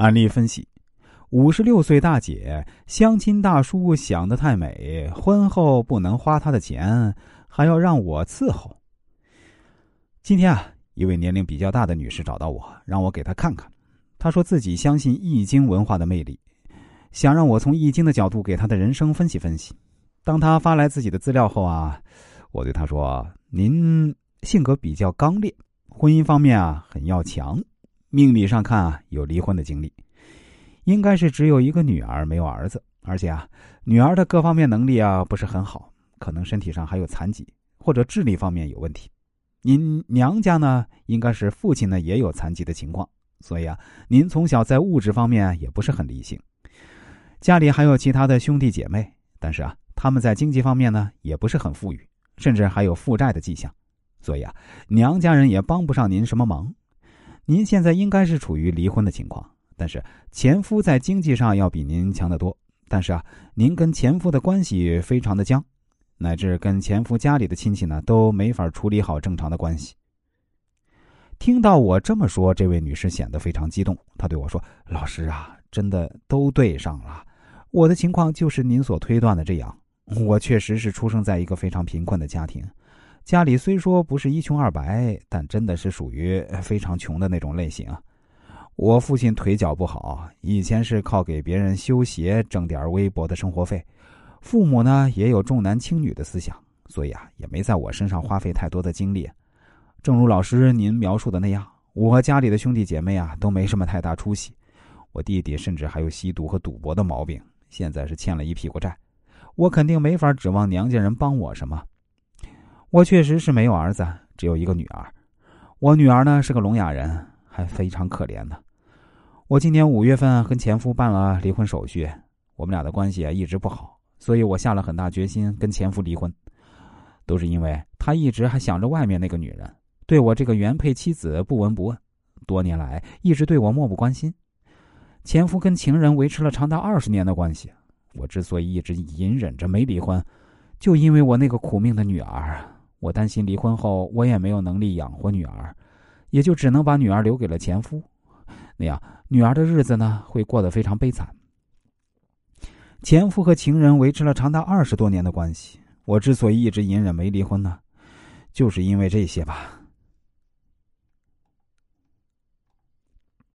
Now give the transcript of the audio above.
案例分析：五十六岁大姐相亲大叔想得太美，婚后不能花他的钱，还要让我伺候。今天啊，一位年龄比较大的女士找到我，让我给她看看。她说自己相信易经文化的魅力，想让我从易经的角度给她的人生分析分析。当她发来自己的资料后啊，我对她说：“您性格比较刚烈，婚姻方面啊很要强。”命理上看啊，有离婚的经历，应该是只有一个女儿，没有儿子。而且啊，女儿的各方面能力啊不是很好，可能身体上还有残疾，或者智力方面有问题。您娘家呢，应该是父亲呢也有残疾的情况，所以啊，您从小在物质方面也不是很理性。家里还有其他的兄弟姐妹，但是啊，他们在经济方面呢也不是很富裕，甚至还有负债的迹象，所以啊，娘家人也帮不上您什么忙。您现在应该是处于离婚的情况，但是前夫在经济上要比您强得多。但是啊，您跟前夫的关系非常的僵，乃至跟前夫家里的亲戚呢都没法处理好正常的关系。听到我这么说，这位女士显得非常激动，她对我说：“老师啊，真的都对上了，我的情况就是您所推断的这样。我确实是出生在一个非常贫困的家庭。”家里虽说不是一穷二白，但真的是属于非常穷的那种类型啊。我父亲腿脚不好，以前是靠给别人修鞋挣点微薄的生活费。父母呢也有重男轻女的思想，所以啊也没在我身上花费太多的精力。正如老师您描述的那样，我和家里的兄弟姐妹啊都没什么太大出息。我弟弟甚至还有吸毒和赌博的毛病，现在是欠了一屁股债。我肯定没法指望娘家人帮我什么。我确实是没有儿子，只有一个女儿。我女儿呢是个聋哑人，还非常可怜呢。我今年五月份跟前夫办了离婚手续，我们俩的关系啊一直不好，所以我下了很大决心跟前夫离婚。都是因为他一直还想着外面那个女人，对我这个原配妻子不闻不问，多年来一直对我漠不关心。前夫跟情人维持了长达二十年的关系，我之所以一直隐忍着没离婚，就因为我那个苦命的女儿。我担心离婚后我也没有能力养活女儿，也就只能把女儿留给了前夫，那样女儿的日子呢会过得非常悲惨。前夫和情人维持了长达二十多年的关系，我之所以一直隐忍没离婚呢，就是因为这些吧。